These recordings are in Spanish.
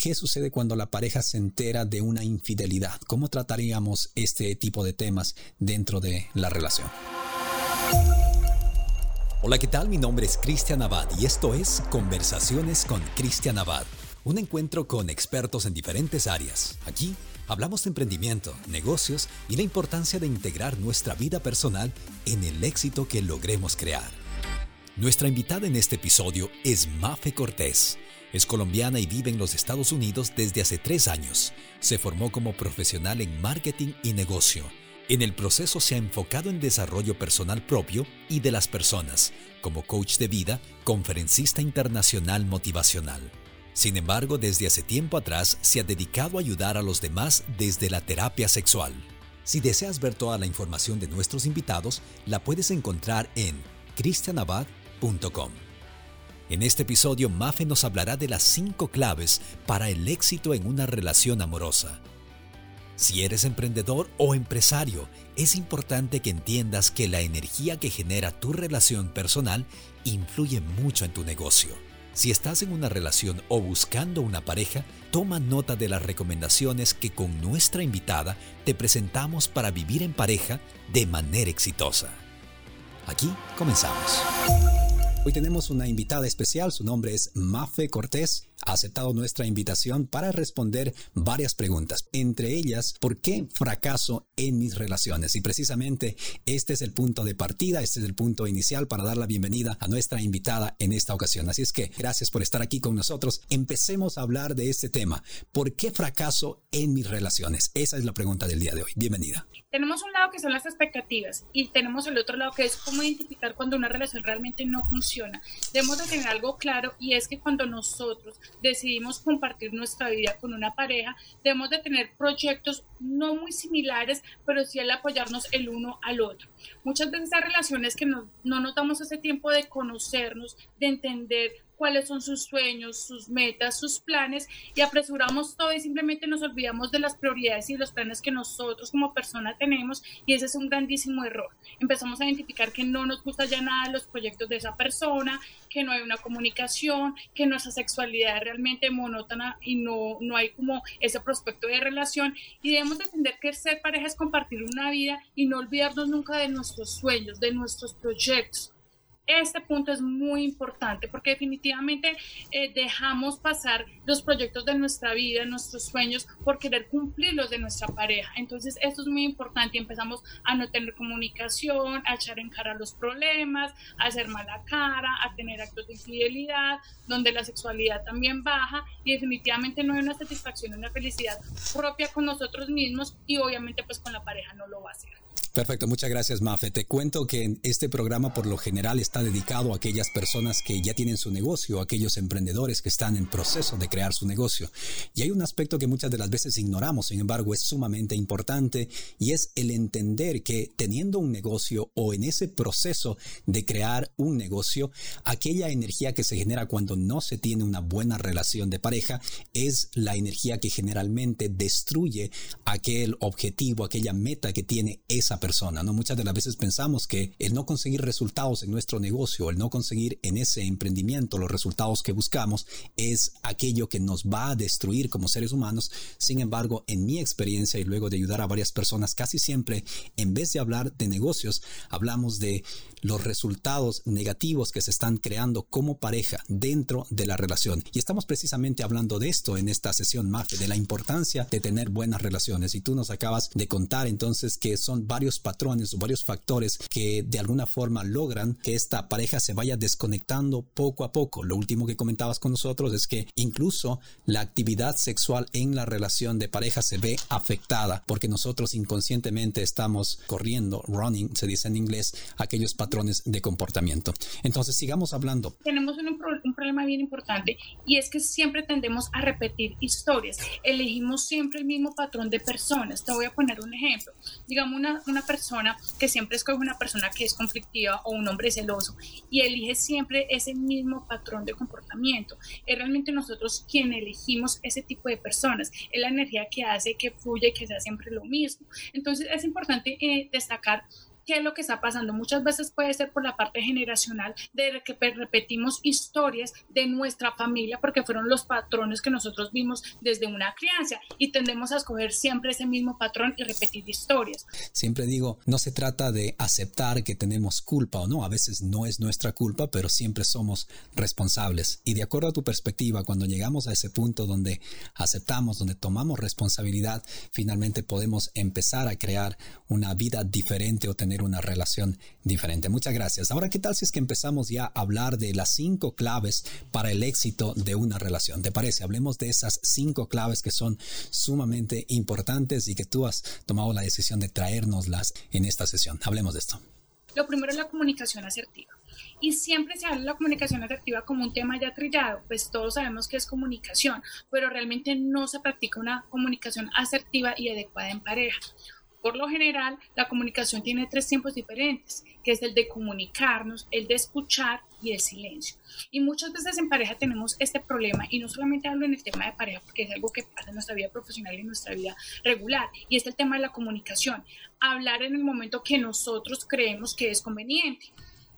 ¿Qué sucede cuando la pareja se entera de una infidelidad? ¿Cómo trataríamos este tipo de temas dentro de la relación? Hola, ¿qué tal? Mi nombre es Cristian Abad y esto es Conversaciones con Cristian Abad, un encuentro con expertos en diferentes áreas. Aquí hablamos de emprendimiento, negocios y la importancia de integrar nuestra vida personal en el éxito que logremos crear. Nuestra invitada en este episodio es Mafe Cortés. Es colombiana y vive en los Estados Unidos desde hace tres años. Se formó como profesional en marketing y negocio. En el proceso se ha enfocado en desarrollo personal propio y de las personas, como coach de vida, conferencista internacional motivacional. Sin embargo, desde hace tiempo atrás se ha dedicado a ayudar a los demás desde la terapia sexual. Si deseas ver toda la información de nuestros invitados, la puedes encontrar en cristianabad.com en este episodio, Mafe nos hablará de las cinco claves para el éxito en una relación amorosa. Si eres emprendedor o empresario, es importante que entiendas que la energía que genera tu relación personal influye mucho en tu negocio. Si estás en una relación o buscando una pareja, toma nota de las recomendaciones que con nuestra invitada te presentamos para vivir en pareja de manera exitosa. Aquí comenzamos. Hoy tenemos una invitada especial, su nombre es Mafe Cortés ha aceptado nuestra invitación para responder varias preguntas, entre ellas, ¿por qué fracaso en mis relaciones? Y precisamente este es el punto de partida, este es el punto inicial para dar la bienvenida a nuestra invitada en esta ocasión. Así es que gracias por estar aquí con nosotros. Empecemos a hablar de este tema. ¿Por qué fracaso en mis relaciones? Esa es la pregunta del día de hoy. Bienvenida. Tenemos un lado que son las expectativas y tenemos el otro lado que es cómo identificar cuando una relación realmente no funciona. Debemos de tener algo claro y es que cuando nosotros decidimos compartir nuestra vida con una pareja, debemos de tener proyectos no muy similares, pero sí el apoyarnos el uno al otro. Muchas veces hay relaciones que no, no nos damos ese tiempo de conocernos, de entender cuáles son sus sueños, sus metas, sus planes y apresuramos todo y simplemente nos olvidamos de las prioridades y los planes que nosotros como persona tenemos y ese es un grandísimo error. Empezamos a identificar que no nos gusta ya nada los proyectos de esa persona, que no hay una comunicación, que nuestra sexualidad es realmente monótona y no, no hay como ese prospecto de relación y debemos entender que ser pareja es compartir una vida y no olvidarnos nunca de nuestros sueños, de nuestros proyectos este punto es muy importante porque definitivamente eh, dejamos pasar los proyectos de nuestra vida, nuestros sueños, por querer cumplir los de nuestra pareja. Entonces, esto es muy importante y empezamos a no tener comunicación, a echar en cara los problemas, a hacer mala cara, a tener actos de infidelidad, donde la sexualidad también baja y definitivamente no hay una satisfacción, una felicidad propia con nosotros mismos y obviamente pues con la pareja no lo va a hacer. Perfecto, muchas gracias Mafe. Te cuento que este programa por lo general está dedicado a aquellas personas que ya tienen su negocio, aquellos emprendedores que están en proceso de crear su negocio. Y hay un aspecto que muchas de las veces ignoramos, sin embargo es sumamente importante y es el entender que teniendo un negocio o en ese proceso de crear un negocio, aquella energía que se genera cuando no se tiene una buena relación de pareja es la energía que generalmente destruye aquel objetivo, aquella meta que tiene esa persona persona, ¿no? Muchas de las veces pensamos que el no conseguir resultados en nuestro negocio, el no conseguir en ese emprendimiento los resultados que buscamos es aquello que nos va a destruir como seres humanos. Sin embargo, en mi experiencia y luego de ayudar a varias personas, casi siempre, en vez de hablar de negocios, hablamos de los resultados negativos que se están creando como pareja dentro de la relación. Y estamos precisamente hablando de esto en esta sesión, Mafe, de la importancia de tener buenas relaciones. Y tú nos acabas de contar entonces que son varios patrones o varios factores que de alguna forma logran que esta pareja se vaya desconectando poco a poco. Lo último que comentabas con nosotros es que incluso la actividad sexual en la relación de pareja se ve afectada porque nosotros inconscientemente estamos corriendo, running, se dice en inglés, aquellos patrones de comportamiento. Entonces, sigamos hablando. Tenemos un, un problema bien importante y es que siempre tendemos a repetir historias. Elegimos siempre el mismo patrón de personas. Te voy a poner un ejemplo. Digamos, una, una persona que siempre escoge una persona que es conflictiva o un hombre celoso y elige siempre ese mismo patrón de comportamiento. Es realmente nosotros quien elegimos ese tipo de personas. Es la energía que hace que fluya y que sea siempre lo mismo. Entonces es importante eh, destacar qué es lo que está pasando. Muchas veces puede ser por la parte generacional de que repetimos historias de nuestra familia porque fueron los patrones que nosotros vimos desde una crianza y tendemos a escoger siempre ese mismo patrón y repetir historias. Siempre digo, no se trata de aceptar que tenemos culpa o no, a veces no es nuestra culpa, pero siempre somos responsables. Y de acuerdo a tu perspectiva, cuando llegamos a ese punto donde aceptamos, donde tomamos responsabilidad, finalmente podemos empezar a crear una vida diferente o tener una relación diferente. Muchas gracias. Ahora, ¿qué tal si es que empezamos ya a hablar de las cinco claves para el éxito de una relación? ¿Te parece? Hablemos de esas cinco claves que son sumamente importantes y que tú has tomado la decisión de traérnoslas en esta sesión. Hablemos de esto. Lo primero es la comunicación asertiva. Y siempre se habla de la comunicación asertiva como un tema ya trillado, pues todos sabemos que es comunicación, pero realmente no se practica una comunicación asertiva y adecuada en pareja. Por lo general, la comunicación tiene tres tiempos diferentes, que es el de comunicarnos, el de escuchar y el silencio. Y muchas veces en pareja tenemos este problema, y no solamente hablo en el tema de pareja, porque es algo que pasa en nuestra vida profesional y en nuestra vida regular, y es el tema de la comunicación. Hablar en el momento que nosotros creemos que es conveniente.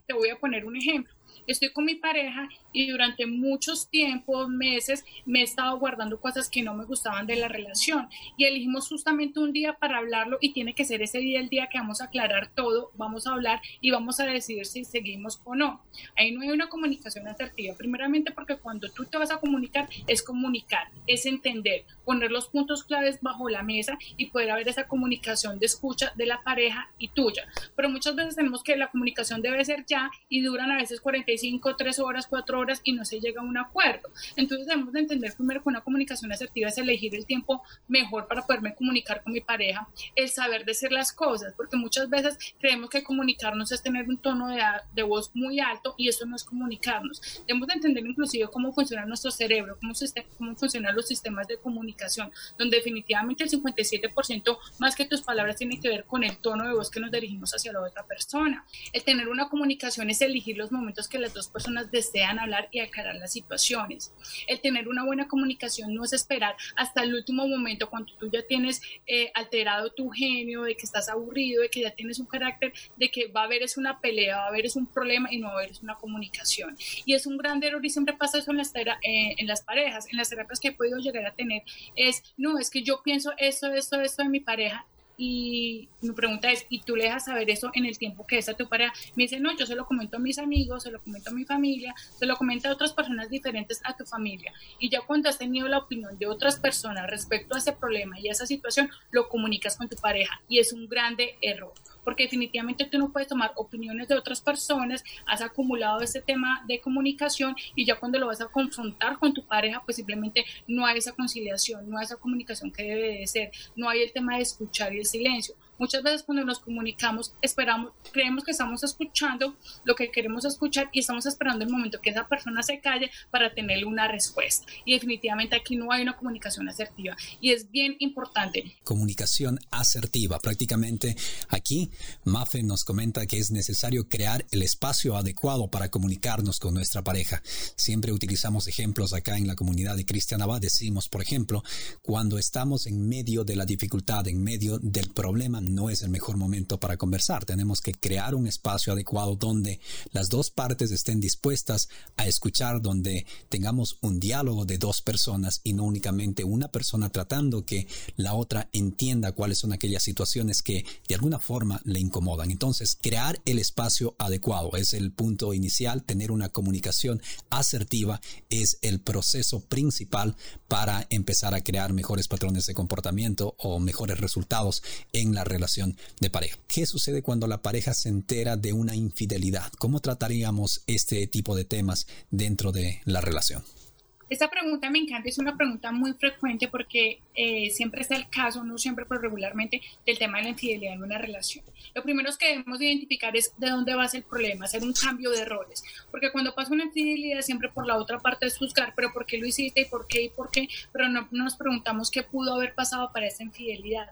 Te voy a poner un ejemplo estoy con mi pareja y durante muchos tiempos, meses, me he estado guardando cosas que no me gustaban de la relación y elegimos justamente un día para hablarlo y tiene que ser ese día el día que vamos a aclarar todo, vamos a hablar y vamos a decidir si seguimos o no. Ahí no hay una comunicación asertiva, primeramente porque cuando tú te vas a comunicar es comunicar, es entender, poner los puntos claves bajo la mesa y poder haber esa comunicación de escucha de la pareja y tuya. Pero muchas veces tenemos que la comunicación debe ser ya y duran a veces 45, 3 horas, 4 horas y no se llega a un acuerdo. Entonces debemos de entender primero que una comunicación asertiva es elegir el tiempo mejor para poderme comunicar con mi pareja, el saber decir las cosas, porque muchas veces creemos que comunicarnos es tener un tono de, de voz muy alto y eso no es comunicarnos. Debemos de entender inclusive cómo funciona nuestro cerebro, cómo, cómo funcionan los sistemas de comunicación, donde definitivamente el 57% más que tus palabras tiene que ver con el tono de voz que nos dirigimos hacia la otra persona. El tener una comunicación es elegir los momentos que las dos personas desean hablar y aclarar las situaciones. El tener una buena comunicación no es esperar hasta el último momento cuando tú ya tienes eh, alterado tu genio, de que estás aburrido, de que ya tienes un carácter, de que va a haber es una pelea, va a haber es un problema y no va a haber es una comunicación. Y es un gran error y siempre pasa eso en las, eh, en las parejas, en las terapias que he podido llegar a tener, es, no, es que yo pienso esto, esto, esto de mi pareja y mi pregunta es, ¿y tú le dejas saber eso en el tiempo que está tu pareja? Me dice, no, yo se lo comento a mis amigos, se lo comento a mi familia, se lo comento a otras personas diferentes a tu familia. Y ya cuando has tenido la opinión de otras personas respecto a ese problema y a esa situación, lo comunicas con tu pareja y es un grande error porque definitivamente tú no puedes tomar opiniones de otras personas, has acumulado ese tema de comunicación y ya cuando lo vas a confrontar con tu pareja, pues simplemente no hay esa conciliación, no hay esa comunicación que debe de ser, no hay el tema de escuchar y el silencio. Muchas veces cuando nos comunicamos, esperamos, creemos que estamos escuchando lo que queremos escuchar y estamos esperando el momento que esa persona se calle para tener una respuesta. Y definitivamente aquí no hay una comunicación asertiva y es bien importante. Comunicación asertiva. Prácticamente aquí Mafe nos comenta que es necesario crear el espacio adecuado para comunicarnos con nuestra pareja. Siempre utilizamos ejemplos acá en la comunidad de Cristian Abad. Decimos, por ejemplo, cuando estamos en medio de la dificultad, en medio del problema, no es el mejor momento para conversar. Tenemos que crear un espacio adecuado donde las dos partes estén dispuestas a escuchar, donde tengamos un diálogo de dos personas y no únicamente una persona tratando que la otra entienda cuáles son aquellas situaciones que de alguna forma le incomodan. Entonces, crear el espacio adecuado es el punto inicial. Tener una comunicación asertiva es el proceso principal para empezar a crear mejores patrones de comportamiento o mejores resultados en la relación de pareja. ¿Qué sucede cuando la pareja se entera de una infidelidad? ¿Cómo trataríamos este tipo de temas dentro de la relación? Esta pregunta me encanta, es una pregunta muy frecuente porque eh, siempre es el caso, no siempre, pero regularmente, del tema de la infidelidad en una relación. Lo primero que debemos identificar es de dónde va el problema, hacer un cambio de roles, porque cuando pasa una infidelidad siempre por la otra parte es juzgar, pero ¿por qué lo hiciste y por qué y por qué? Pero no nos preguntamos qué pudo haber pasado para esa infidelidad.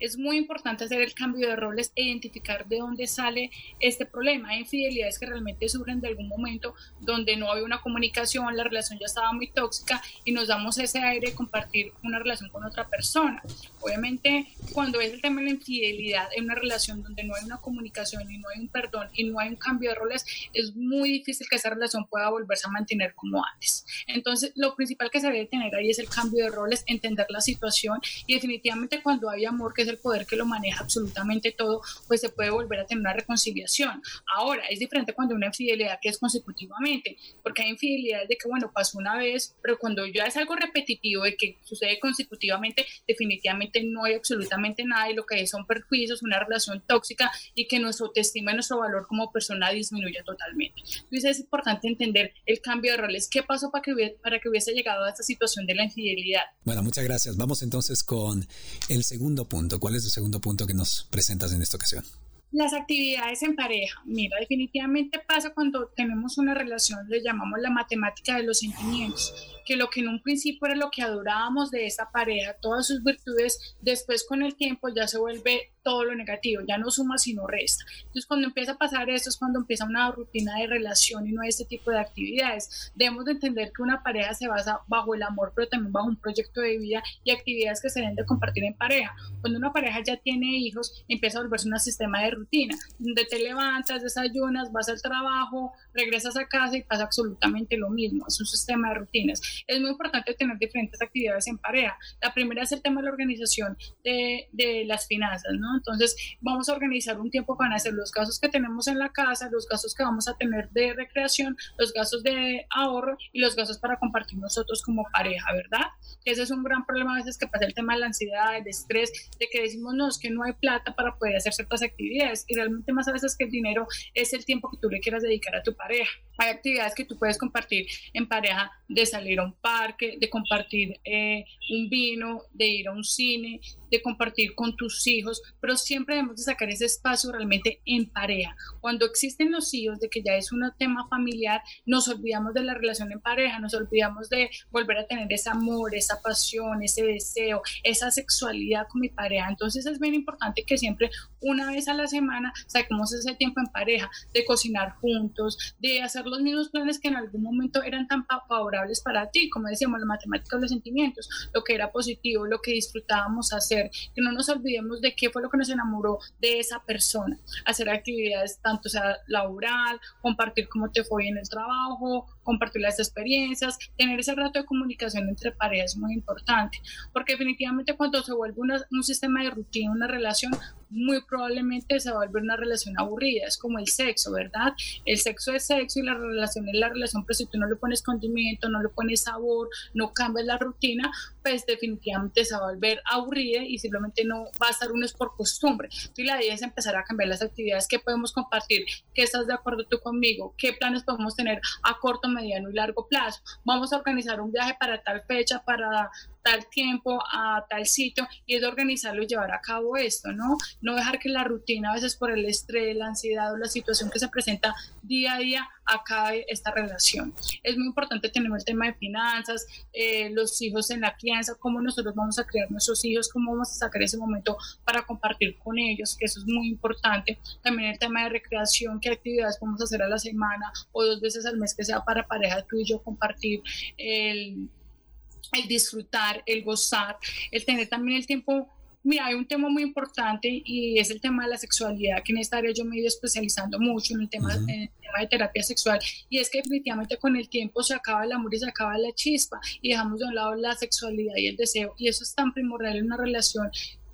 Es muy importante hacer el cambio de roles e identificar de dónde sale este problema. Hay infidelidades que realmente surgen de algún momento donde no había una comunicación, la relación ya estaba muy tóxica y nos damos ese aire de compartir una relación con otra persona. Obviamente, cuando es el tema de la infidelidad en una relación donde no hay una comunicación y no hay un perdón y no hay un cambio de roles, es muy difícil que esa relación pueda volverse a mantener como antes. Entonces, lo principal que se debe tener ahí es el cambio de roles, entender la situación y definitivamente cuando hay amor, que el poder que lo maneja absolutamente todo, pues se puede volver a tener una reconciliación. Ahora, es diferente cuando una infidelidad que es consecutivamente, porque hay infidelidades de que, bueno, pasó una vez, pero cuando ya es algo repetitivo de que sucede consecutivamente, definitivamente no hay absolutamente nada y lo que hay son perjuicios, una relación tóxica y que nuestro autoestima y nuestro valor como persona disminuye totalmente. Entonces es importante entender el cambio de roles. ¿Qué pasó para que, hubiese, para que hubiese llegado a esta situación de la infidelidad? Bueno, muchas gracias. Vamos entonces con el segundo punto ¿Cuál es el segundo punto que nos presentas en esta ocasión? Las actividades en pareja. Mira, definitivamente pasa cuando tenemos una relación, le llamamos la matemática de los sentimientos, que lo que en un principio era lo que adorábamos de esa pareja, todas sus virtudes, después con el tiempo ya se vuelve todo lo negativo, ya no suma sino resta. Entonces cuando empieza a pasar esto es cuando empieza una rutina de relación y no este tipo de actividades. Debemos de entender que una pareja se basa bajo el amor, pero también bajo un proyecto de vida y actividades que se deben de compartir en pareja. Cuando una pareja ya tiene hijos, empieza a volverse un sistema de rutina, donde te levantas, desayunas, vas al trabajo, regresas a casa y pasa absolutamente lo mismo. Es un sistema de rutinas. Es muy importante tener diferentes actividades en pareja. La primera es el tema de la organización de, de las finanzas, ¿no? Entonces, vamos a organizar un tiempo para hacer los gastos que tenemos en la casa, los gastos que vamos a tener de recreación, los gastos de ahorro y los gastos para compartir nosotros como pareja, ¿verdad? Ese es un gran problema a veces que pasa el tema de la ansiedad, el estrés, de que decimos, no, es que no hay plata para poder hacer ciertas actividades y realmente más a veces que el dinero es el tiempo que tú le quieras dedicar a tu pareja. Hay actividades que tú puedes compartir en pareja, de salir a un parque, de compartir eh, un vino, de ir a un cine, de compartir con tus hijos, pero siempre debemos de sacar ese espacio realmente en pareja. Cuando existen los hijos, de que ya es un tema familiar, nos olvidamos de la relación en pareja, nos olvidamos de volver a tener ese amor, esa pasión, ese deseo, esa sexualidad con mi pareja. Entonces es bien importante que siempre una vez a la semana saquemos ese tiempo en pareja, de cocinar juntos, de hacer los mismos planes que en algún momento eran tan favorables para ti, como decíamos, la matemática los sentimientos, lo que era positivo, lo que disfrutábamos hacer. Que no nos olvidemos de qué fue lo que nos enamoró de esa persona, hacer actividades tanto sea laboral, compartir cómo te fue en el trabajo, compartir las experiencias, tener ese rato de comunicación entre parejas es muy importante, porque definitivamente cuando se vuelve un sistema de rutina, una relación, muy probablemente se volver una relación aburrida, es como el sexo, ¿verdad? El sexo es sexo y la relación es la relación, pero si tú no le pones condimento, no le pones sabor, no cambias la rutina, pues definitivamente se va a volver aburrida y simplemente no va a estar uno es por costumbre. Y la idea es empezar a cambiar las actividades que podemos compartir, qué estás de acuerdo tú conmigo, qué planes podemos tener a corto, mediano y largo plazo. Vamos a organizar un viaje para tal fecha, para tal tiempo, a tal sitio, y es de organizarlo y llevar a cabo esto, ¿no? No dejar que la rutina, a veces por el estrés, la ansiedad o la situación que se presenta día a día, acabe esta relación. Es muy importante tener el tema de finanzas, eh, los hijos en la crianza, cómo nosotros vamos a criar nuestros hijos, cómo vamos a sacar ese momento para compartir con ellos, que eso es muy importante. También el tema de recreación, qué actividades podemos hacer a la semana o dos veces al mes que sea para pareja tú y yo compartir el el disfrutar, el gozar, el tener también el tiempo. Mira, hay un tema muy importante y es el tema de la sexualidad, que en esta área yo me he ido especializando mucho en el tema, en el tema de terapia sexual, y es que definitivamente con el tiempo se acaba el amor y se acaba la chispa y dejamos de un lado la sexualidad y el deseo, y eso es tan primordial en una relación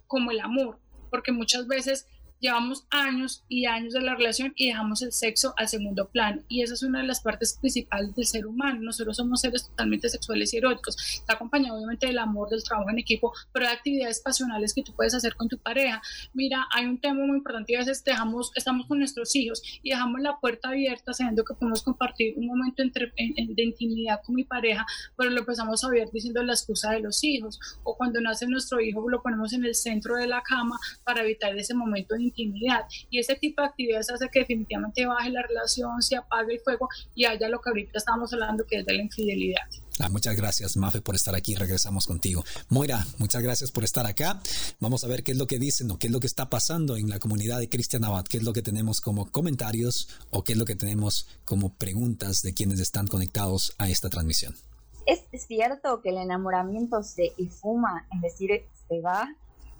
como el amor, porque muchas veces llevamos años y años de la relación y dejamos el sexo al segundo plano. Y esa es una de las partes principales del ser humano. Nosotros somos seres totalmente sexuales y eróticos. Está acompañado obviamente del amor, del trabajo en equipo, pero hay actividades pasionales que tú puedes hacer con tu pareja. Mira, hay un tema muy importante y a veces dejamos, estamos con nuestros hijos y dejamos la puerta abierta sabiendo que podemos compartir un momento entre, de intimidad con mi pareja, pero lo empezamos a ver diciendo la excusa de los hijos. O cuando nace nuestro hijo lo ponemos en el centro de la cama para evitar ese momento de intimidad. Y ese tipo de actividades hace que definitivamente baje la relación, se apague el fuego y haya lo que ahorita estamos hablando que es de la infidelidad. Ah, muchas gracias, Mafe, por estar aquí. Regresamos contigo. Moira, muchas gracias por estar acá. Vamos a ver qué es lo que dicen o qué es lo que está pasando en la comunidad de Cristian Abad, qué es lo que tenemos como comentarios o qué es lo que tenemos como preguntas de quienes están conectados a esta transmisión. ¿Es cierto que el enamoramiento se esfuma, es decir, se va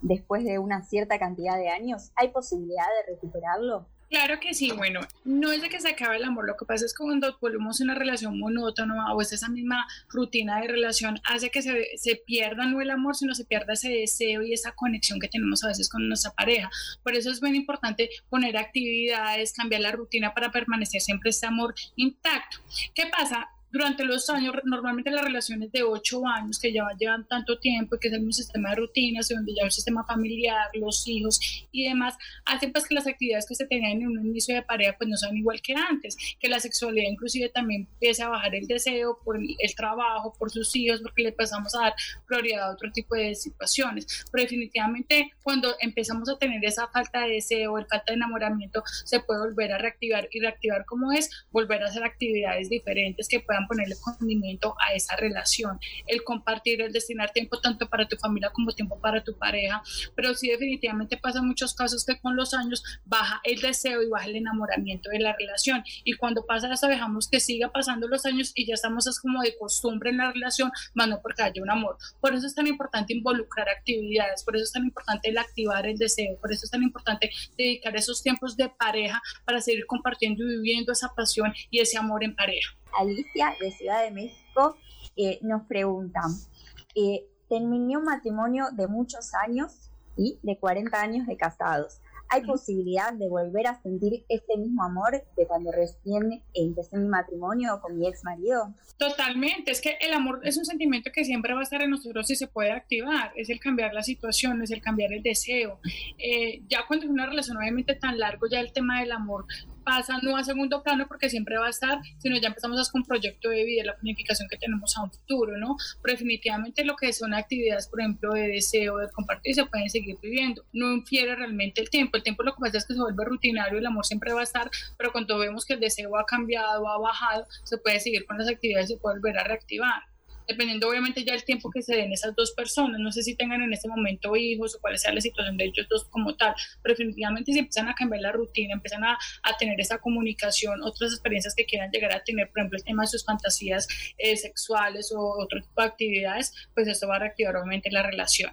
después de una cierta cantidad de años? ¿Hay posibilidad de recuperarlo? Claro que sí, bueno, no es de que se acabe el amor, lo que pasa es que cuando volvemos una relación monótona o es esa misma rutina de relación, hace que se, se, pierda no el amor, sino se pierda ese deseo y esa conexión que tenemos a veces con nuestra pareja. Por eso es muy importante poner actividades, cambiar la rutina para permanecer siempre este amor intacto. ¿Qué pasa? Durante los años, normalmente las relaciones de ocho años que ya llevan tanto tiempo, que es mismo sistema de rutinas, donde ya el sistema familiar, los hijos y demás, hacen pues que las actividades que se tenían en un inicio de pareja pues no son igual que antes, que la sexualidad inclusive también empieza a bajar el deseo por el, trabajo, por sus hijos, porque le pasamos a dar prioridad a otro tipo de situaciones. Pero definitivamente cuando empezamos a tener esa falta de deseo, el falta de enamoramiento, se puede volver a reactivar y reactivar como es, volver a hacer actividades diferentes que puedan ponerle condimento a esa relación, el compartir, el destinar tiempo tanto para tu familia como tiempo para tu pareja, pero sí definitivamente pasa muchos casos que con los años baja el deseo y baja el enamoramiento de la relación y cuando pasa eso dejamos que siga pasando los años y ya estamos es como de costumbre en la relación, más no porque haya un amor. Por eso es tan importante involucrar actividades, por eso es tan importante el activar el deseo, por eso es tan importante dedicar esos tiempos de pareja para seguir compartiendo y viviendo esa pasión y ese amor en pareja. Alicia de Ciudad de México eh, nos pregunta, eh, terminé un matrimonio de muchos años y de 40 años de casados. ¿Hay posibilidad de volver a sentir este mismo amor de cuando recién empecé mi matrimonio con mi ex marido? Totalmente, es que el amor es un sentimiento que siempre va a estar en nosotros y se puede activar, es el cambiar la situación, es el cambiar el deseo. Eh, ya cuando es una relación obviamente tan largo, ya el tema del amor pasa no a segundo plano porque siempre va a estar, sino ya empezamos con proyecto de vida, la planificación que tenemos a un futuro, ¿no? Pero definitivamente lo que son actividades, por ejemplo, de deseo, de compartir, se pueden seguir viviendo. No infiere realmente el tiempo. El tiempo lo que pasa es que se vuelve rutinario, el amor siempre va a estar, pero cuando vemos que el deseo ha cambiado, ha bajado, se puede seguir con las actividades y se puede volver a reactivar dependiendo obviamente ya el tiempo que se den esas dos personas. No sé si tengan en este momento hijos o cuál sea la situación de ellos dos como tal, pero definitivamente si empiezan a cambiar la rutina, empiezan a, a tener esa comunicación, otras experiencias que quieran llegar a tener, por ejemplo, el tema de sus fantasías eh, sexuales o otro tipo de actividades, pues esto va a reactivar obviamente la relación.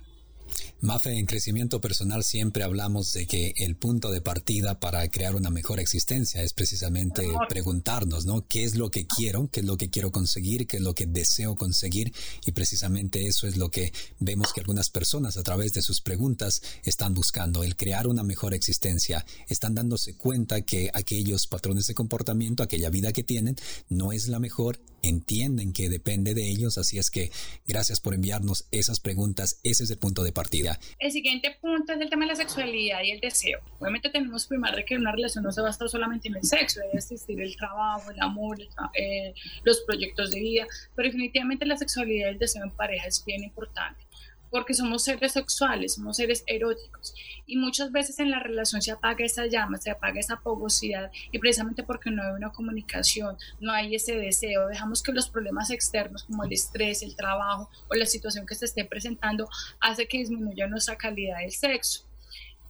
Mafe, en crecimiento personal siempre hablamos de que el punto de partida para crear una mejor existencia es precisamente preguntarnos, ¿no? ¿Qué es lo que quiero? ¿Qué es lo que quiero conseguir? ¿Qué es lo que deseo conseguir? Y precisamente eso es lo que vemos que algunas personas a través de sus preguntas están buscando, el crear una mejor existencia. Están dándose cuenta que aquellos patrones de comportamiento, aquella vida que tienen, no es la mejor entienden que depende de ellos, así es que gracias por enviarnos esas preguntas, ese es el punto de partida. El siguiente punto es el tema de la sexualidad y el deseo. Obviamente tenemos que que una relación no se basa solamente en el sexo, debe existir el trabajo, el amor, eh, los proyectos de vida, pero definitivamente la sexualidad y el deseo en pareja es bien importante porque somos seres sexuales, somos seres eróticos y muchas veces en la relación se apaga esa llama, se apaga esa pogosidad y precisamente porque no hay una comunicación, no hay ese deseo, dejamos que los problemas externos como el estrés, el trabajo o la situación que se esté presentando hace que disminuya nuestra calidad del sexo.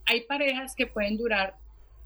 Hay parejas que pueden durar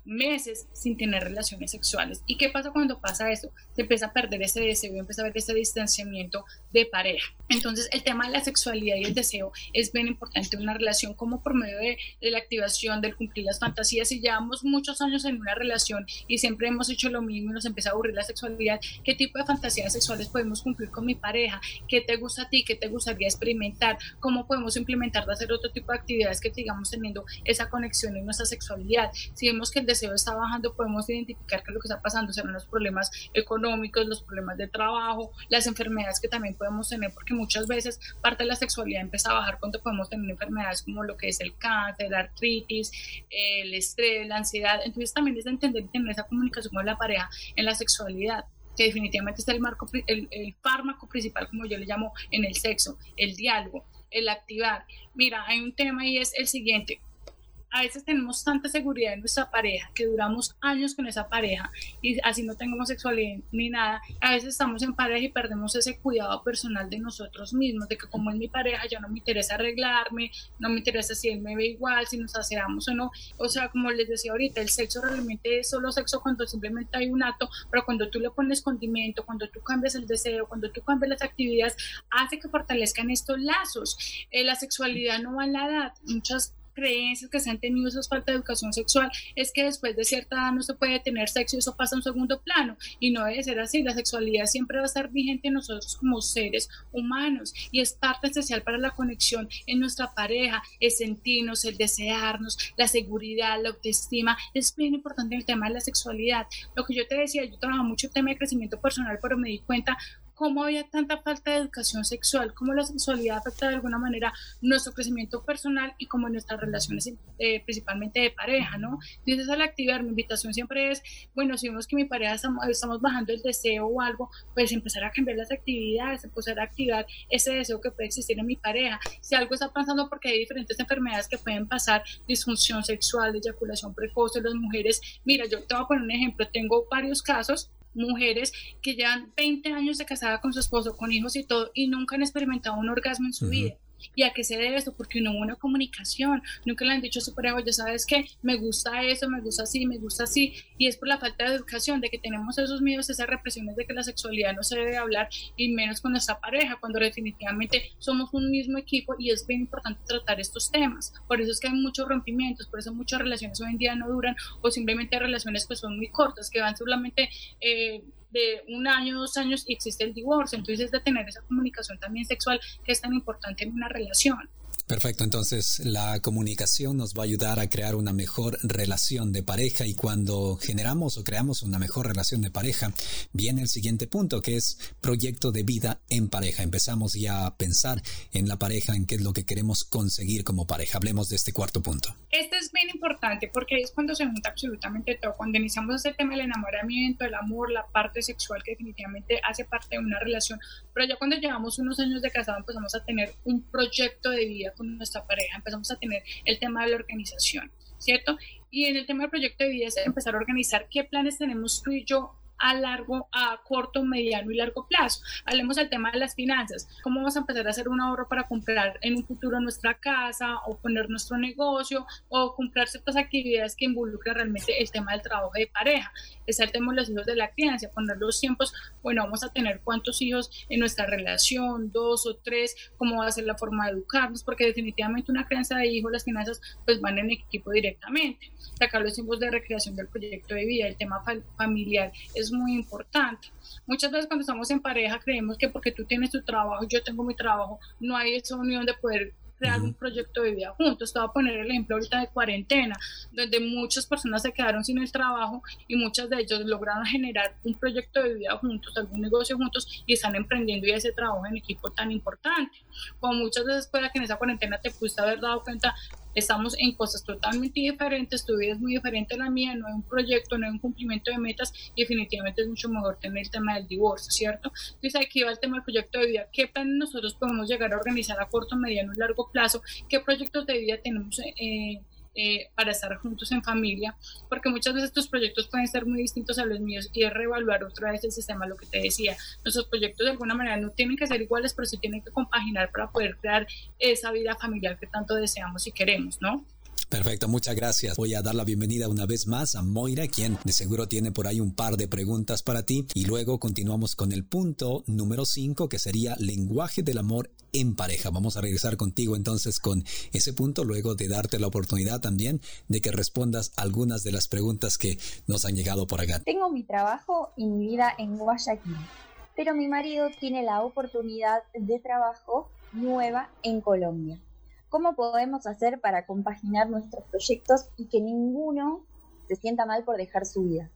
meses sin tener relaciones sexuales. ¿Y qué pasa cuando pasa eso? Se empieza a perder ese deseo, empieza a ver ese distanciamiento de pareja. Entonces, el tema de la sexualidad y el deseo es bien importante en una relación, como por medio de, la activación, del cumplir las fantasías. Si llevamos muchos años en una relación y siempre hemos hecho lo mismo y nos empieza a aburrir la sexualidad, ¿qué tipo de fantasías sexuales podemos cumplir con mi pareja? ¿Qué te gusta a ti? ¿Qué te gustaría experimentar? ¿Cómo podemos implementar de hacer otro tipo de actividades que sigamos teniendo esa conexión en nuestra sexualidad? Si vemos que el deseo está bajando, podemos identificar que lo que está pasando serán los problemas económicos, los problemas de trabajo, las enfermedades que también podemos tener, porque muchas veces parte de la sexualidad empieza a bajar cuando podemos tener enfermedades como lo que es el cáncer, la artritis, el estrés, la ansiedad. Entonces también es de entender y tener esa comunicación con la pareja en la sexualidad que definitivamente es el, marco, el, el fármaco principal, como yo le llamo, en el sexo, el diálogo, el activar. Mira, hay un tema y es el siguiente a veces tenemos tanta seguridad en nuestra pareja que duramos años con esa pareja y así no tengamos sexualidad ni nada. A veces estamos en pareja y perdemos ese cuidado personal de nosotros mismos, de que como es mi pareja ya no me interesa arreglarme, no me interesa si él me ve igual, si nos aseamos o no. O sea, como les decía ahorita, el sexo realmente es solo sexo cuando simplemente hay un acto, pero cuando tú le pones condimento, cuando tú cambias el deseo, cuando tú cambias las actividades, hace que fortalezcan estos lazos. Eh, la sexualidad no va a la edad. Muchas creencias que se han tenido esas falta de educación sexual es que después de cierta edad no se puede tener sexo y eso pasa a un segundo plano y no debe ser así, la sexualidad siempre va a estar vigente en nosotros como seres humanos y es parte esencial para la conexión en nuestra pareja, el sentirnos, el desearnos, la seguridad, la autoestima, es bien importante el tema de la sexualidad. Lo que yo te decía, yo trabajo mucho el tema de crecimiento personal, pero me di cuenta cómo había tanta falta de educación sexual, cómo la sexualidad afecta de alguna manera nuestro crecimiento personal y como nuestras relaciones eh, principalmente de pareja, ¿no? Entonces al activar, mi invitación siempre es, bueno, si vemos que mi pareja estamos, estamos bajando el deseo o algo, pues empezar a cambiar las actividades, empezar a activar ese deseo que puede existir en mi pareja. Si algo está pasando porque hay diferentes enfermedades que pueden pasar, disfunción sexual, eyaculación precoz en las mujeres, mira, yo te voy a poner un ejemplo, tengo varios casos mujeres que llevan 20 años de casada con su esposo, con hijos y todo, y nunca han experimentado un orgasmo en su vida. ¿Y a qué se debe esto? Porque no hubo una comunicación. Nunca le han dicho a su pareja, ya sabes que me gusta eso, me gusta así, me gusta así. Y es por la falta de educación, de que tenemos esos miedos, esas represiones de que la sexualidad no se debe hablar y menos con nuestra pareja, cuando definitivamente somos un mismo equipo y es bien importante tratar estos temas. Por eso es que hay muchos rompimientos, por eso muchas relaciones hoy en día no duran o simplemente relaciones que son muy cortas, que van solamente... Eh, de un año, dos años y existe el divorcio. Entonces, es de tener esa comunicación también sexual que es tan importante en una relación. Perfecto, entonces la comunicación nos va a ayudar a crear una mejor relación de pareja y cuando generamos o creamos una mejor relación de pareja, viene el siguiente punto que es proyecto de vida en pareja. Empezamos ya a pensar en la pareja, en qué es lo que queremos conseguir como pareja. Hablemos de este cuarto punto. Este es bien importante porque es cuando se junta absolutamente todo. Cuando iniciamos este tema del enamoramiento, el amor, la parte sexual que definitivamente hace parte de una relación, pero ya cuando llevamos unos años de casado empezamos a tener un proyecto de vida con nuestra pareja, empezamos a tener el tema de la organización, ¿cierto? Y en el tema del proyecto de vida es empezar a organizar qué planes tenemos tú y yo a largo, a corto, mediano y largo plazo. Hablemos del tema de las finanzas. ¿Cómo vamos a empezar a hacer un ahorro para comprar en un futuro nuestra casa o poner nuestro negocio o comprar ciertas actividades que involucran realmente el tema del trabajo de pareja? De los hijos de la crianza, poner los tiempos, bueno, vamos a tener cuántos hijos en nuestra relación, dos o tres, cómo va a ser la forma de educarnos, porque definitivamente una crianza de hijos, las finanzas, pues van en equipo directamente. Acá los tiempos de recreación del proyecto de vida, el tema familiar es muy importante. Muchas veces cuando estamos en pareja creemos que porque tú tienes tu trabajo yo tengo mi trabajo, no hay esa unión de poder crear un proyecto de vida juntos. Te voy a poner el ejemplo ahorita de cuarentena, donde muchas personas se quedaron sin el trabajo y muchas de ellos lograron generar un proyecto de vida juntos, algún negocio juntos y están emprendiendo y ese trabajo en equipo tan importante. Como muchas veces puede que en esa cuarentena te pudiste haber dado cuenta estamos en cosas totalmente diferentes, tu vida es muy diferente a la mía, no hay un proyecto, no hay un cumplimiento de metas y definitivamente es mucho mejor tener el tema del divorcio, ¿cierto? Entonces aquí va el tema del proyecto de vida, ¿qué planes nosotros podemos llegar a organizar a corto, mediano y largo plazo? ¿Qué proyectos de vida tenemos? Eh, eh, para estar juntos en familia, porque muchas veces tus proyectos pueden ser muy distintos a los míos y es reevaluar otra vez el sistema, lo que te decía. Nuestros proyectos de alguna manera no tienen que ser iguales, pero sí tienen que compaginar para poder crear esa vida familiar que tanto deseamos y queremos, ¿no? Perfecto, muchas gracias. Voy a dar la bienvenida una vez más a Moira, quien de seguro tiene por ahí un par de preguntas para ti. Y luego continuamos con el punto número 5, que sería lenguaje del amor en pareja. Vamos a regresar contigo entonces con ese punto, luego de darte la oportunidad también de que respondas algunas de las preguntas que nos han llegado por acá. Tengo mi trabajo y mi vida en Guayaquil, pero mi marido tiene la oportunidad de trabajo nueva en Colombia. ¿Cómo podemos hacer para compaginar nuestros proyectos y que ninguno se sienta mal por dejar su vida?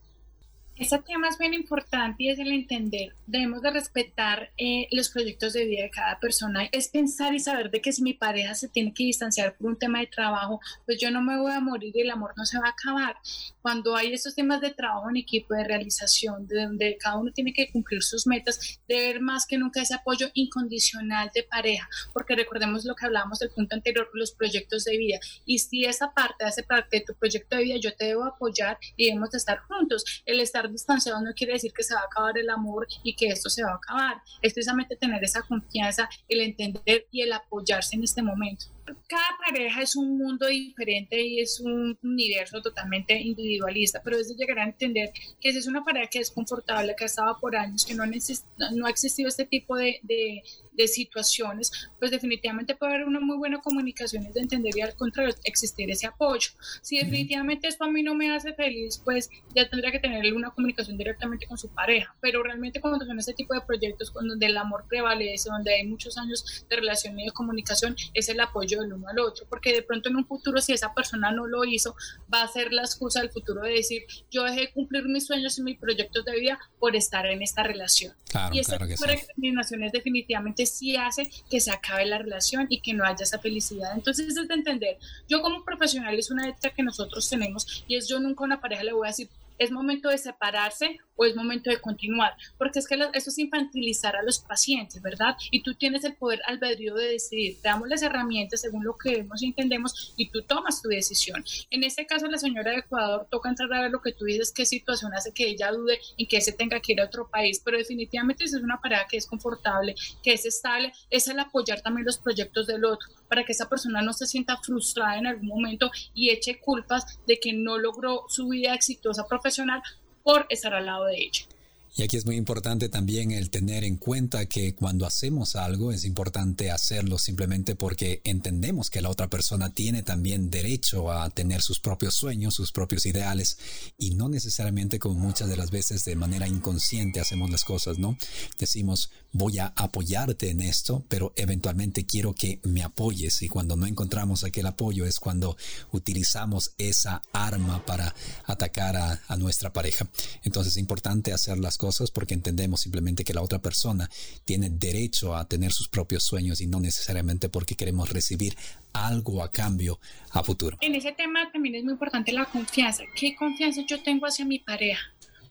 Ese tema es bien importante y es el entender. Debemos de respetar eh, los proyectos de vida de cada persona. Es pensar y saber de que si mi pareja se tiene que distanciar por un tema de trabajo, pues yo no me voy a morir y el amor no se va a acabar. Cuando hay esos temas de trabajo en equipo, de realización, de donde cada uno tiene que cumplir sus metas, de ver más que nunca ese apoyo incondicional de pareja, porque recordemos lo que hablábamos del punto anterior, los proyectos de vida. Y si esa parte hace parte de tu proyecto de vida, yo te debo apoyar y debemos de estar juntos. El estar distanciado no quiere decir que se va a acabar el amor y que esto se va a acabar. Es precisamente tener esa confianza, el entender y el apoyarse en este momento cada pareja es un mundo diferente y es un universo totalmente individualista, pero es de llegar a entender que si es una pareja que es confortable, que ha estado por años, que no, no ha existido este tipo de, de, de, situaciones, pues definitivamente puede haber una muy buena comunicación y de entender y al contrario existir ese apoyo. Si definitivamente esto a mí no me hace feliz, pues ya tendría que tener una comunicación directamente con su pareja, pero realmente cuando son este tipo de proyectos donde el amor prevalece, donde hay muchos años de relación y de comunicación, es el apoyo del uno al otro, porque de pronto en un futuro si esa persona no lo hizo, va a ser la excusa del futuro de decir, yo dejé de cumplir mis sueños y mis proyectos de vida por estar en esta relación. y esa claro definitivamente sí hace que se acabe la relación y que no haya esa felicidad. Entonces es de entender, yo como profesional es una ética que nosotros tenemos y es yo nunca a una pareja le voy a decir, es momento de separarse o es momento de continuar, porque es que eso es infantilizar a los pacientes, ¿verdad? Y tú tienes el poder albedrío de decidir, te damos las herramientas según lo que vemos y entendemos y tú tomas tu decisión. En este caso, la señora de Ecuador toca entrar a ver lo que tú dices, qué situación hace que ella dude en que se tenga que ir a otro país, pero definitivamente si es una pareja que es confortable, que es estable, es el apoyar también los proyectos del otro, para que esa persona no se sienta frustrada en algún momento y eche culpas de que no logró su vida exitosa profesional por estar al lado de ella. Y aquí es muy importante también el tener en cuenta que cuando hacemos algo es importante hacerlo simplemente porque entendemos que la otra persona tiene también derecho a tener sus propios sueños, sus propios ideales y no necesariamente como muchas de las veces de manera inconsciente hacemos las cosas, ¿no? Decimos, voy a apoyarte en esto, pero eventualmente quiero que me apoyes y cuando no encontramos aquel apoyo es cuando utilizamos esa arma para atacar a, a nuestra pareja. Entonces es importante hacer las cosas porque entendemos simplemente que la otra persona tiene derecho a tener sus propios sueños y no necesariamente porque queremos recibir algo a cambio a futuro. En ese tema también es muy importante la confianza. ¿Qué confianza yo tengo hacia mi pareja?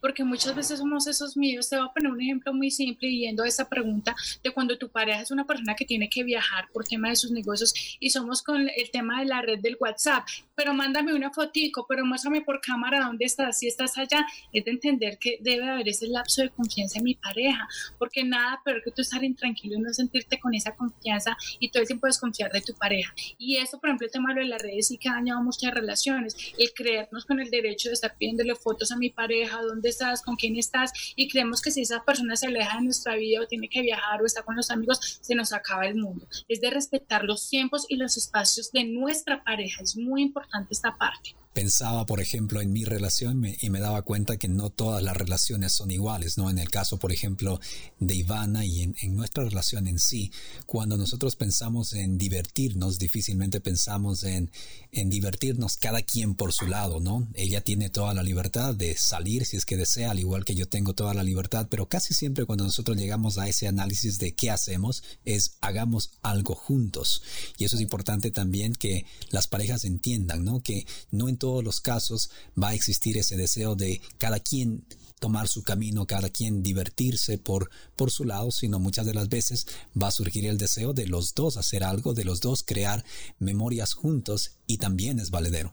porque muchas veces somos esos míos. Te voy a poner un ejemplo muy simple yendo a esa pregunta de cuando tu pareja es una persona que tiene que viajar por tema de sus negocios y somos con el tema de la red del WhatsApp, pero mándame una fotico, pero muéstrame por cámara dónde estás, si estás allá, es de entender que debe haber ese lapso de confianza en mi pareja, porque nada peor que tú estar intranquilo y no sentirte con esa confianza y todo el tiempo desconfiar de tu pareja. Y eso, por ejemplo, el tema de las redes sí que ha dañado muchas relaciones, el creernos con el derecho de estar pidiéndole fotos a mi pareja, dónde estás, con quién estás, y creemos que si esa persona se aleja de nuestra vida o tiene que viajar o está con los amigos, se nos acaba el mundo. Es de respetar los tiempos y los espacios de nuestra pareja. Es muy importante esta parte pensaba, por ejemplo, en mi relación y me daba cuenta que no todas las relaciones son iguales, ¿no? En el caso, por ejemplo, de Ivana y en, nuestra relación en sí, cuando nosotros pensamos en divertirnos, difícilmente pensamos en, en divertirnos cada quien por su lado, ¿no? Ella tiene toda la libertad de salir si es que desea, al igual que yo tengo toda la libertad, pero casi siempre cuando nosotros llegamos a ese análisis de qué hacemos es hagamos algo juntos. Y eso es importante también que las parejas entiendan, ¿no? Que no en todos los casos va a existir ese deseo de cada quien tomar su camino, cada quien divertirse por, por su lado, sino muchas de las veces va a surgir el deseo de los dos hacer algo, de los dos crear memorias juntos y también es valedero.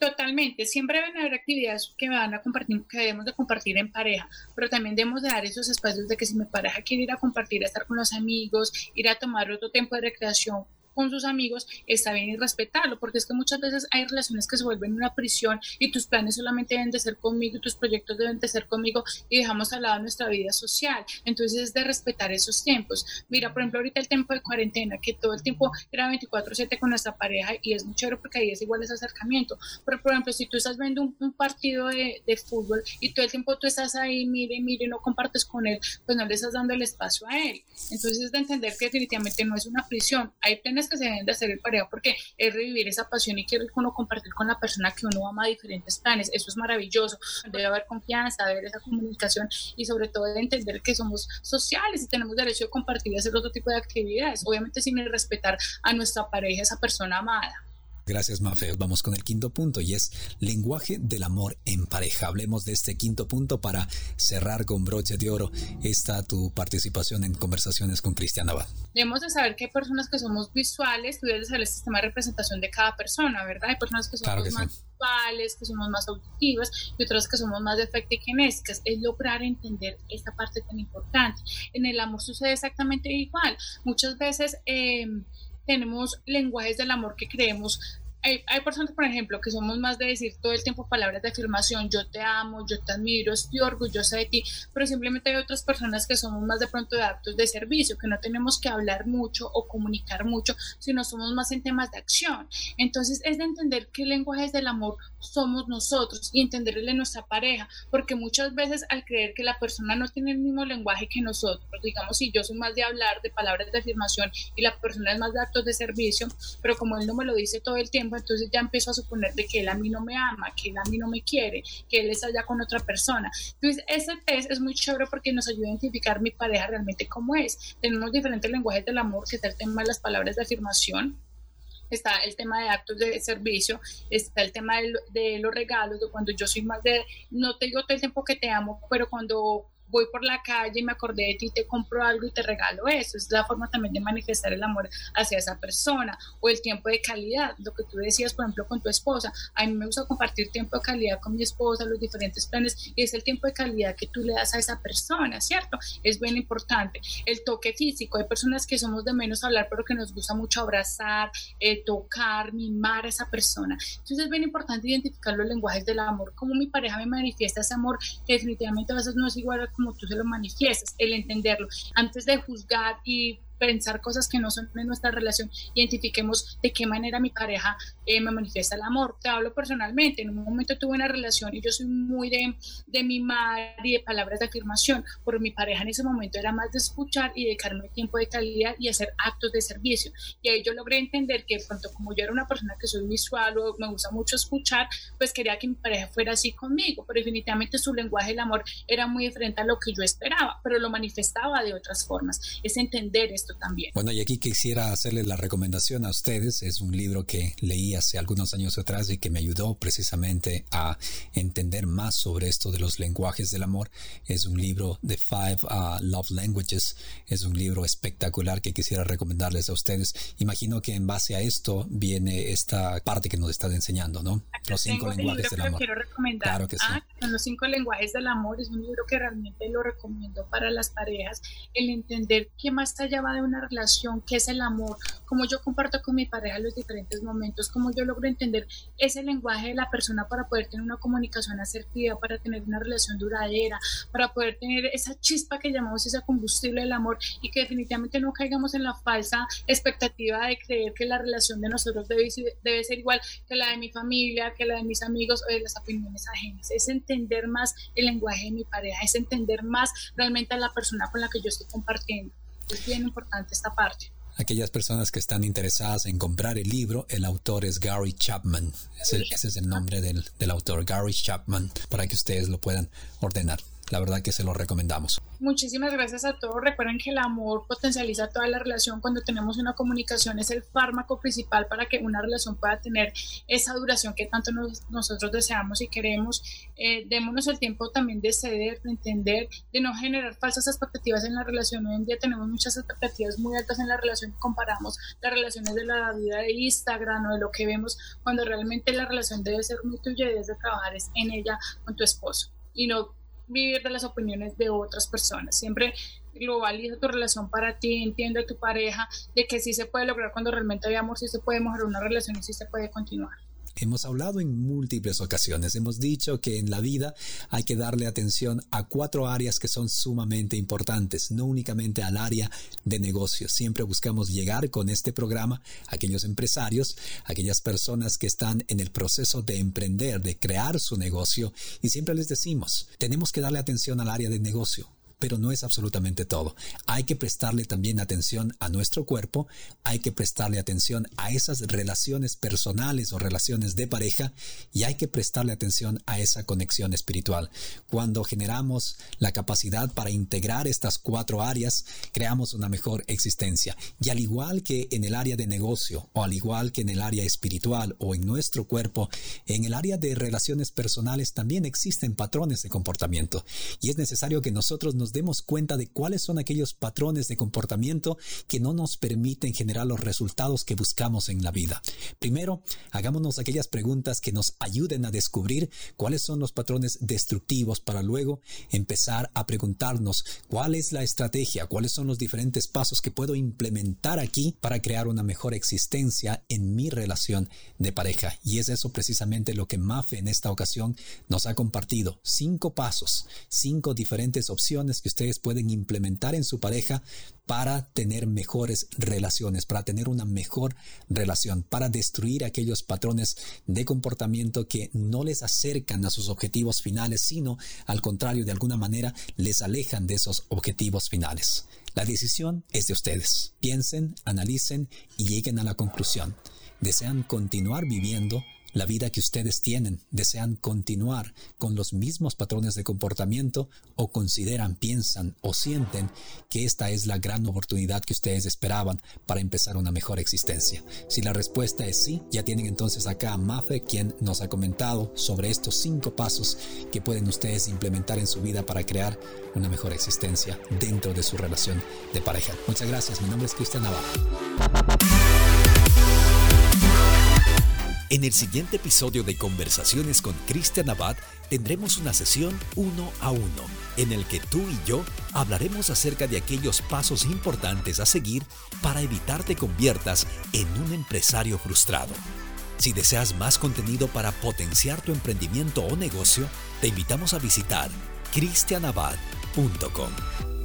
Totalmente, siempre van a haber actividades que van a compartir, que debemos de compartir en pareja, pero también debemos de dar esos espacios de que si mi pareja quiere ir a compartir, a estar con los amigos, ir a tomar otro tiempo de recreación con sus amigos, está bien y respetarlo, porque es que muchas veces hay relaciones que se vuelven una prisión y tus planes solamente deben de ser conmigo y tus proyectos deben de ser conmigo y dejamos al lado nuestra vida social. Entonces es de respetar esos tiempos. Mira, por ejemplo, ahorita el tiempo de cuarentena, que todo el tiempo era 24/7 con nuestra pareja y es muy chévere porque ahí es igual ese acercamiento. Pero, por ejemplo, si tú estás viendo un, partido de, de, fútbol y todo el tiempo tú estás ahí, mire, mire, no compartes con él, pues no le estás dando el espacio a él. Entonces es de entender que definitivamente no es una prisión. Ahí tienes que se deben de hacer en pareja porque es revivir esa pasión y quiere uno compartir con la persona que uno ama diferentes planes. Eso es maravilloso. Debe haber confianza, debe haber esa comunicación y sobre todo de entender que somos sociales y tenemos derecho de compartir y hacer otro tipo de actividades. Obviamente sin respetar a nuestra pareja, esa persona amada. Gracias, Mafe. Vamos con el quinto punto y es lenguaje del amor en pareja. Hablemos de este quinto punto para cerrar con broche de oro esta tu participación en conversaciones con Cristian Abad. Debemos de saber que hay personas que somos visuales, tú debes saber el sistema de representación de cada persona, ¿verdad? Hay personas que somos más visuales, que somos más auditivas y otras que somos más de kinésicas. Es lograr entender esta parte tan importante. En el amor sucede exactamente igual. Muchas veces... Eh, tenemos lenguajes del amor que creemos hay, personas, por ejemplo, que somos más de decir todo el tiempo palabras de afirmación, yo te amo, yo te admiro, estoy orgullosa de ti, pero simplemente hay otras personas que somos más de pronto de actos de servicio, que no tenemos que hablar mucho o comunicar mucho, sino somos más en temas de acción. Entonces es de entender qué lenguajes del amor somos nosotros y entenderle nuestra pareja, porque muchas veces al creer que la persona no tiene el mismo lenguaje que nosotros, digamos, si yo soy más de hablar de palabras de afirmación y la persona es más de actos de servicio, pero como él no me lo dice todo el tiempo, entonces ya empiezo a suponer de que él a mí no me ama, que él a mí no me quiere, que él está allá con otra persona. Entonces, ese test es muy chévere porque nos ayuda a identificar mi pareja realmente cómo es. Tenemos diferentes lenguajes del amor, que está el tema de las palabras de afirmación, está el tema de actos de servicio, está el tema de, de, los regalos, de cuando yo soy más de, no te digo todo el tiempo que te amo, pero cuando voy por la calle y me acordé de ti, te compro algo y te regalo eso. Es la forma también de manifestar el amor hacia esa persona o el tiempo de calidad. Lo que tú decías, por ejemplo, con tu esposa. A mí me gusta compartir tiempo de calidad con mi esposa, los diferentes planes y es el tiempo de calidad que tú le das a esa persona, ¿cierto? Es bien importante. El toque físico. Hay personas que somos de menos hablar, pero que nos gusta mucho abrazar, eh, tocar, mimar a esa persona. Entonces es bien importante identificar los lenguajes del amor, cómo mi pareja me manifiesta ese amor, que definitivamente a veces no es igual a como tú se lo manifiestas, el entenderlo, antes de juzgar y pensar cosas que no son de nuestra relación, identifiquemos de qué manera mi pareja eh, me manifiesta el amor. Te hablo personalmente, en un momento tuve una relación y yo soy muy de, de mimar y de palabras de afirmación, pero mi pareja en ese momento era más de escuchar y dedicarme tiempo de calidad y hacer actos de servicio. Y ahí yo logré entender que pronto como yo era una persona que soy visual o me gusta mucho escuchar, pues quería que mi pareja fuera así conmigo, pero definitivamente su lenguaje del amor era muy diferente a lo que yo esperaba, pero lo manifestaba de otras formas. Es entender esto también. Bueno, y aquí quisiera hacerle la recomendación a ustedes. Es un libro que leí hace algunos años atrás y que me ayudó precisamente a entender más sobre esto de los lenguajes del amor. Es un libro de Five uh, Love Languages. Es un libro espectacular que quisiera recomendarles a ustedes. Imagino que en base a esto viene esta parte que nos están enseñando, ¿no? los cinco lenguajes del amor. Quiero recomendar. Claro que sí. Ah, son los cinco lenguajes del amor. Es un libro que realmente lo recomiendo para las parejas. El entender qué más allá va de una relación, qué es el amor, cómo yo comparto con mi pareja los diferentes momentos, cómo yo logro entender ese lenguaje de la persona para poder tener una comunicación asertiva, para tener una relación duradera, para poder tener esa chispa que llamamos ese combustible del amor y que definitivamente no caigamos en la falsa expectativa de creer que la relación de nosotros debe, debe ser igual que la de mi familia, que la de mis amigos o de las opiniones ajenas. Es entender más el lenguaje de mi pareja, es entender más realmente a la persona con la que yo estoy compartiendo. Es bien importante esta parte. Aquellas personas que están interesadas en comprar el libro, el autor es Gary Chapman. Ese, ese es el nombre del, del autor, Gary Chapman, para que ustedes lo puedan ordenar la verdad que se lo recomendamos. Muchísimas gracias a todos. Recuerden que el amor potencializa toda la relación. Cuando tenemos una comunicación es el fármaco principal para que una relación pueda tener esa duración que tanto nosotros deseamos y queremos. Eh, démonos el tiempo también de ceder, de entender, de no generar falsas expectativas en la relación. Hoy en día tenemos muchas expectativas muy altas en la relación. Comparamos las relaciones de la vida de Instagram o de lo que vemos cuando realmente la relación debe ser muy tuya y debes de trabajar en ella con tu esposo y no vivir de las opiniones de otras personas. Siempre globaliza tu relación para ti, entiende a tu pareja de que sí se puede lograr cuando realmente hay amor, sí se puede mejorar una relación y sí se puede continuar. Hemos hablado en múltiples ocasiones, hemos dicho que en la vida hay que darle atención a cuatro áreas que son sumamente importantes, no únicamente al área de negocios. Siempre buscamos llegar con este programa a aquellos empresarios, aquellas personas que están en el proceso de emprender, de crear su negocio, y siempre les decimos, tenemos que darle atención al área de negocio pero no es absolutamente todo. Hay que prestarle también atención a nuestro cuerpo, hay que prestarle atención a esas relaciones personales o relaciones de pareja y hay que prestarle atención a esa conexión espiritual. Cuando generamos la capacidad para integrar estas cuatro áreas, creamos una mejor existencia. Y al igual que en el área de negocio o al igual que en el área espiritual o en nuestro cuerpo, en el área de relaciones personales también existen patrones de comportamiento y es necesario que nosotros nos demos cuenta de cuáles son aquellos patrones de comportamiento que no nos permiten generar los resultados que buscamos en la vida. Primero, hagámonos aquellas preguntas que nos ayuden a descubrir cuáles son los patrones destructivos para luego empezar a preguntarnos cuál es la estrategia, cuáles son los diferentes pasos que puedo implementar aquí para crear una mejor existencia en mi relación de pareja. Y es eso precisamente lo que Mafe en esta ocasión nos ha compartido. Cinco pasos, cinco diferentes opciones que ustedes pueden implementar en su pareja para tener mejores relaciones, para tener una mejor relación, para destruir aquellos patrones de comportamiento que no les acercan a sus objetivos finales, sino al contrario, de alguna manera les alejan de esos objetivos finales. La decisión es de ustedes. Piensen, analicen y lleguen a la conclusión. ¿Desean continuar viviendo la vida que ustedes tienen, desean continuar con los mismos patrones de comportamiento o consideran, piensan o sienten que esta es la gran oportunidad que ustedes esperaban para empezar una mejor existencia. Si la respuesta es sí, ya tienen entonces acá a Mafe quien nos ha comentado sobre estos cinco pasos que pueden ustedes implementar en su vida para crear una mejor existencia dentro de su relación de pareja. Muchas gracias, mi nombre es Cristian Navarro. En el siguiente episodio de Conversaciones con Cristian Abad tendremos una sesión uno a uno en el que tú y yo hablaremos acerca de aquellos pasos importantes a seguir para evitar te conviertas en un empresario frustrado. Si deseas más contenido para potenciar tu emprendimiento o negocio, te invitamos a visitar cristianabad.com.